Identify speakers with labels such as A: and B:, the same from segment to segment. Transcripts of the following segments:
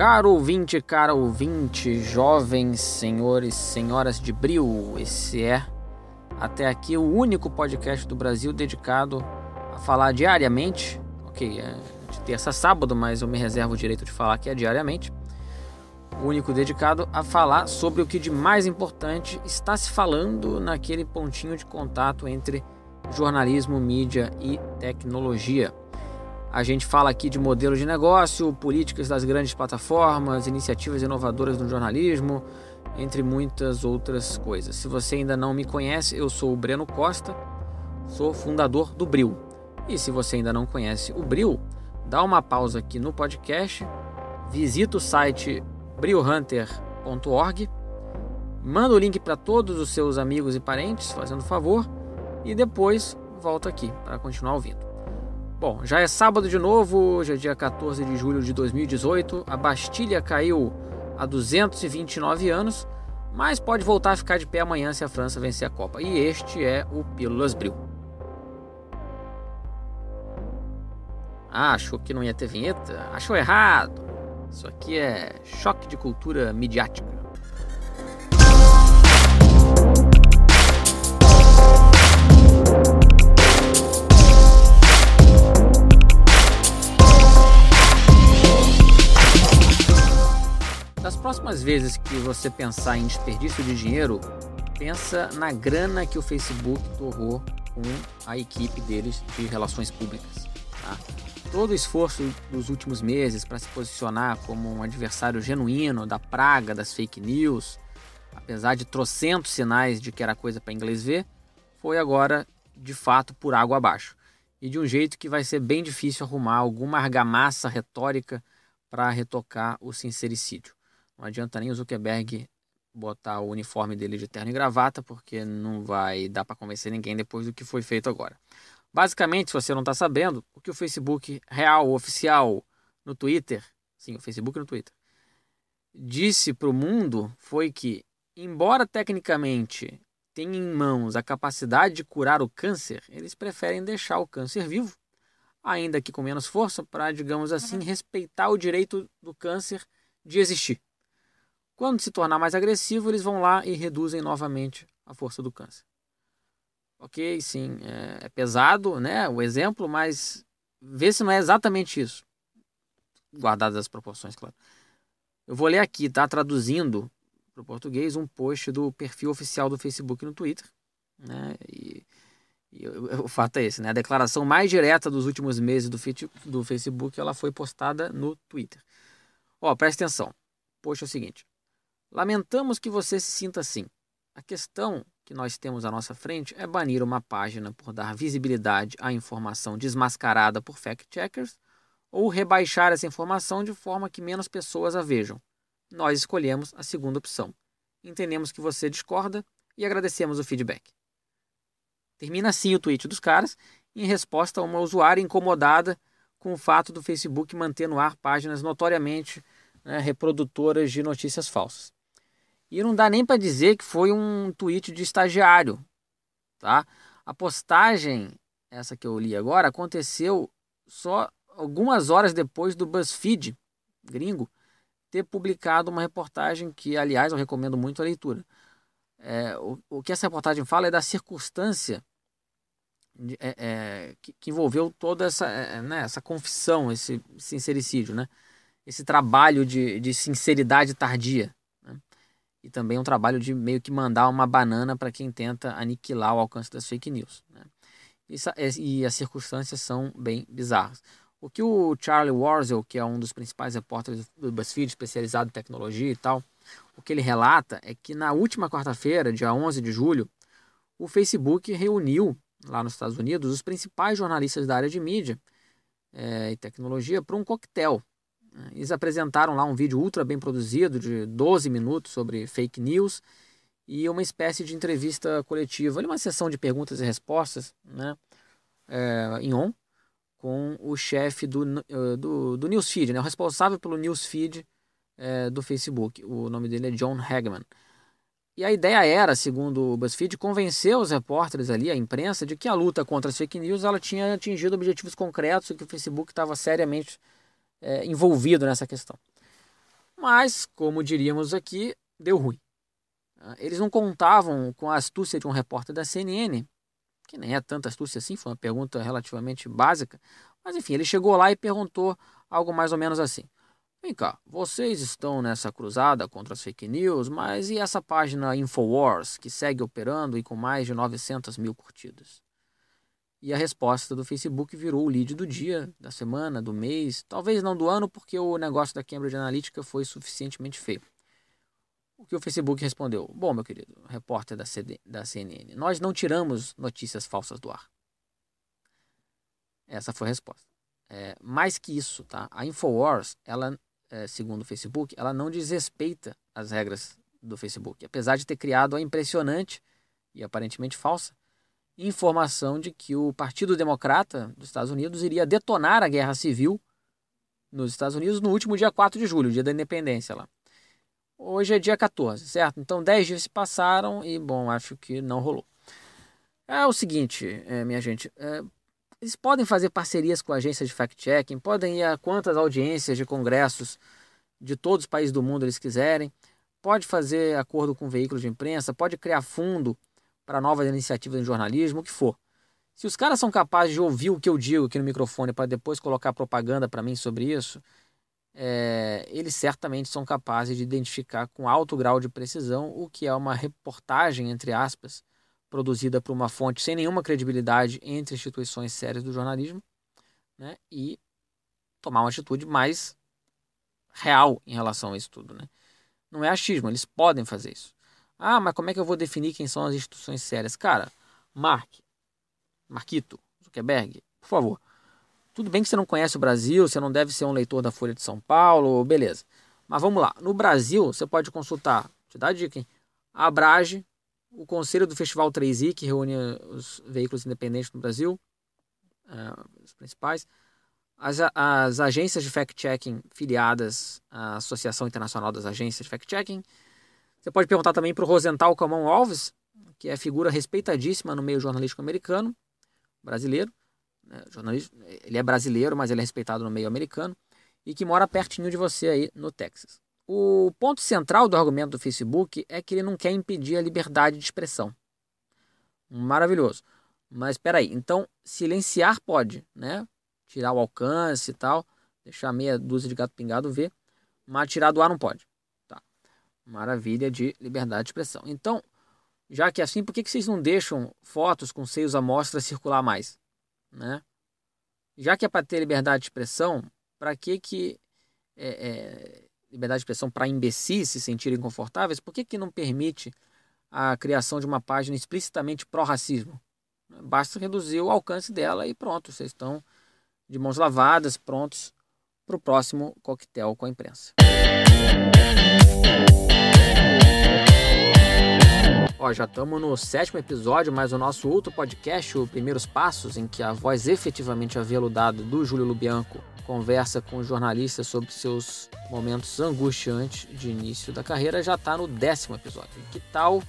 A: Caro ouvinte, cara ouvinte, jovens senhores, senhoras de bril, esse é até aqui o único podcast do Brasil dedicado a falar diariamente, ok, é de terça a sábado, mas eu me reservo o direito de falar que é diariamente, o único dedicado a falar sobre o que de mais importante está se falando naquele pontinho de contato entre jornalismo, mídia e tecnologia. A gente fala aqui de modelo de negócio, políticas das grandes plataformas, iniciativas inovadoras no jornalismo, entre muitas outras coisas. Se você ainda não me conhece, eu sou o Breno Costa, sou fundador do Bril. E se você ainda não conhece o Bril, dá uma pausa aqui no podcast, visita o site brilhunter.org, manda o link para todos os seus amigos e parentes, fazendo favor, e depois volta aqui para continuar ouvindo. Bom, já é sábado de novo, hoje é dia 14 de julho de 2018. A Bastilha caiu há 229 anos, mas pode voltar a ficar de pé amanhã se a França vencer a Copa. E este é o Pílulas Bril. Ah, achou que não ia ter vinheta? Achou errado. Isso aqui é choque de cultura midiática. Das próximas vezes que você pensar em desperdício de dinheiro, pensa na grana que o Facebook torrou com a equipe deles de relações públicas. Tá? Todo o esforço dos últimos meses para se posicionar como um adversário genuíno da praga das fake news, apesar de trocentos sinais de que era coisa para inglês ver, foi agora de fato por água abaixo. E de um jeito que vai ser bem difícil arrumar alguma argamassa retórica para retocar o sincericídio. Não adianta nem o Zuckerberg botar o uniforme dele de terno e gravata, porque não vai dar para convencer ninguém depois do que foi feito agora. Basicamente, se você não está sabendo, o que o Facebook real, oficial, no Twitter, sim, o Facebook no Twitter, disse para o mundo foi que, embora tecnicamente tenha em mãos a capacidade de curar o câncer, eles preferem deixar o câncer vivo, ainda que com menos força, para, digamos assim, uhum. respeitar o direito do câncer de existir. Quando se tornar mais agressivo, eles vão lá e reduzem novamente a força do câncer. Ok, sim, é, é pesado, né? O exemplo, mas vê se não é exatamente isso. Guardadas as proporções, claro. Eu vou ler aqui, tá? Traduzindo para o português um post do perfil oficial do Facebook no Twitter. Né? E, e o, o, fato é esse, né? A declaração mais direta dos últimos meses do, do Facebook ela foi postada no Twitter. Ó, presta atenção. Post é o seguinte. Lamentamos que você se sinta assim. A questão que nós temos à nossa frente é banir uma página por dar visibilidade à informação desmascarada por fact-checkers ou rebaixar essa informação de forma que menos pessoas a vejam. Nós escolhemos a segunda opção. Entendemos que você discorda e agradecemos o feedback. Termina assim o tweet dos caras, em resposta a uma usuária incomodada com o fato do Facebook manter no ar páginas notoriamente né, reprodutoras de notícias falsas. E não dá nem para dizer que foi um tweet de estagiário, tá? A postagem, essa que eu li agora, aconteceu só algumas horas depois do BuzzFeed gringo ter publicado uma reportagem que, aliás, eu recomendo muito a leitura. É, o, o, que essa reportagem fala é da circunstância de, é, é, que, que, envolveu toda essa, é, é, né, essa confissão, esse sincericídio, né? esse trabalho de, de sinceridade tardia e também um trabalho de meio que mandar uma banana para quem tenta aniquilar o alcance das fake news. Né? E, as circunstâncias são bem bizarras. O que o Charlie Warzel, que é um dos principais repórteres do BuzzFeed, especializado em tecnologia e tal, o que ele relata é que na última quarta-feira, dia 11 de julho, o Facebook reuniu lá nos Estados Unidos os principais jornalistas da área de mídia é, e tecnologia para um coquetel eles apresentaram lá um vídeo ultra bem produzido de 12 minutos sobre fake news e uma espécie de entrevista coletiva, uma sessão de perguntas e respostas né, é, em on com o chefe do, eh, do, do newsfeed, né, o responsável pelo newsfeed é, do Facebook. O nome dele é John Hagman. E a ideia era, segundo o BuzzFeed, convencer os repórteres ali, a imprensa, de que a luta contra as fake news ela tinha atingido objetivos concretos e que o Facebook estava seriamente é, envolvido nessa questão. Mas, como diríamos aqui, deu ruim. Ah, eles não contavam com a astúcia de um repórter da CNN, que nem é tanta astúcia assim, foi uma pergunta relativamente básica, mas enfim, ele chegou lá e perguntou algo mais ou menos assim: Vem cá, vocês estão nessa cruzada contra as fake news, mas e essa página Infowars, que segue operando e com mais de 900 mil curtidas? E a resposta do Facebook virou o lead do dia, da semana, do mês, talvez não do ano, porque o negócio da Cambridge Analytica foi suficientemente feio. O que o Facebook respondeu? Bom, meu querido repórter da, CD, da CNN, nós não tiramos notícias falsas do ar. Essa foi a resposta. É, mais que isso, tá? A Infowars, ela, é, segundo o Facebook, ela não desrespeita as regras do Facebook, apesar de ter criado a impressionante e aparentemente falsa informação de que o Partido Democrata dos Estados Unidos iria detonar a guerra civil nos Estados Unidos no último dia 4 de julho, dia da independência lá. Hoje é dia 14, certo? Então 10 dias se passaram e, bom, acho que não rolou. É o seguinte, é, minha gente, é, eles podem fazer parcerias com agências de fact-checking, podem ir a quantas audiências de congressos de todos os países do mundo eles quiserem, pode fazer acordo com veículos de imprensa, pode criar fundo para novas iniciativas em jornalismo, o que for. Se os caras são capazes de ouvir o que eu digo aqui no microfone para depois colocar propaganda para mim sobre isso, é, eles certamente são capazes de identificar com alto grau de precisão o que é uma reportagem, entre aspas, produzida por uma fonte sem nenhuma credibilidade entre instituições sérias do jornalismo, né, e tomar uma atitude mais real em relação a isso tudo. Né? Não é achismo, eles podem fazer isso. Ah, mas como é que eu vou definir quem são as instituições sérias? Cara, Mark, Marquito, Zuckerberg, por favor. Tudo bem que você não conhece o Brasil, você não deve ser um leitor da Folha de São Paulo, beleza. Mas vamos lá. No Brasil, você pode consultar, te dá a dica, hein? A Abrage, o Conselho do Festival 3i, que reúne os veículos independentes no Brasil, uh, os principais, as, as agências de fact-checking filiadas à Associação Internacional das Agências de Fact-Checking, você pode perguntar também para o Rosenthal Camão Alves, que é figura respeitadíssima no meio jornalístico americano, brasileiro. Né, jornalista, ele é brasileiro, mas ele é respeitado no meio americano e que mora pertinho de você aí no Texas. O ponto central do argumento do Facebook é que ele não quer impedir a liberdade de expressão. Maravilhoso. Mas espera aí, então silenciar pode, né? Tirar o alcance e tal, deixar meia dúzia de gato pingado ver, mas tirar do ar não pode. Maravilha de liberdade de expressão. Então, já que é assim, por que, que vocês não deixam fotos com seios à mostra circular mais? Né? Já que é para ter liberdade de expressão, para que que é, é, liberdade de expressão para imbecis se sentirem confortáveis, por que, que não permite a criação de uma página explicitamente pró-racismo? Basta reduzir o alcance dela e pronto, vocês estão de mãos lavadas, prontos para o próximo coquetel com a imprensa. Ó, já estamos no sétimo episódio, mas o nosso outro podcast, o Primeiros Passos, em que a voz efetivamente aveludada do Júlio Lubianco conversa com jornalistas sobre seus momentos angustiantes de início da carreira, já está no décimo episódio. Que tal?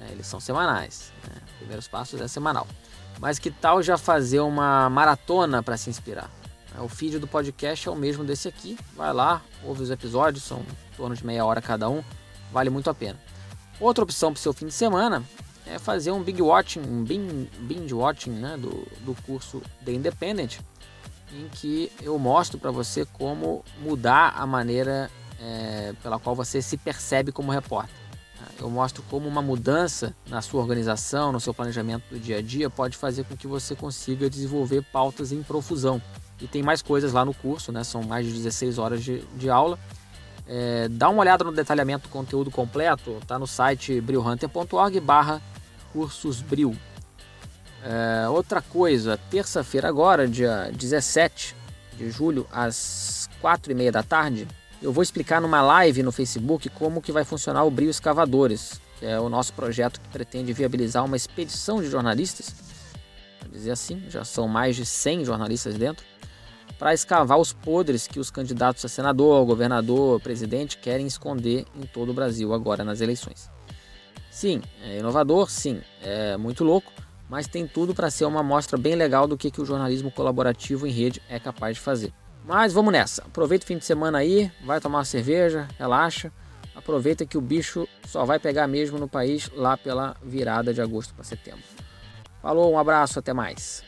A: É, eles são semanais. Né? Primeiros Passos é semanal. Mas que tal já fazer uma maratona para se inspirar? É, o feed do podcast é o mesmo desse aqui. Vai lá, ouve os episódios, são em torno de meia hora cada um. Vale muito a pena. Outra opção para o seu fim de semana é fazer um big watching, um binge watching né, do, do curso The Independent, em que eu mostro para você como mudar a maneira é, pela qual você se percebe como repórter. Eu mostro como uma mudança na sua organização, no seu planejamento do dia a dia, pode fazer com que você consiga desenvolver pautas em profusão. E tem mais coisas lá no curso, né? são mais de 16 horas de, de aula é, dá uma olhada no detalhamento do conteúdo completo, tá no site brilhunter.org barra cursos bril. É, outra coisa, terça-feira agora, dia 17 de julho, às 4 e meia da tarde, eu vou explicar numa live no Facebook como que vai funcionar o Brio Escavadores, que é o nosso projeto que pretende viabilizar uma expedição de jornalistas, dizer assim, já são mais de 100 jornalistas dentro, para escavar os podres que os candidatos a senador, governador, presidente querem esconder em todo o Brasil agora nas eleições. Sim, é inovador, sim, é muito louco, mas tem tudo para ser uma amostra bem legal do que, que o jornalismo colaborativo em rede é capaz de fazer. Mas vamos nessa. Aproveita o fim de semana aí, vai tomar uma cerveja, relaxa. Aproveita que o bicho só vai pegar mesmo no país lá pela virada de agosto para setembro. Falou, um abraço, até mais.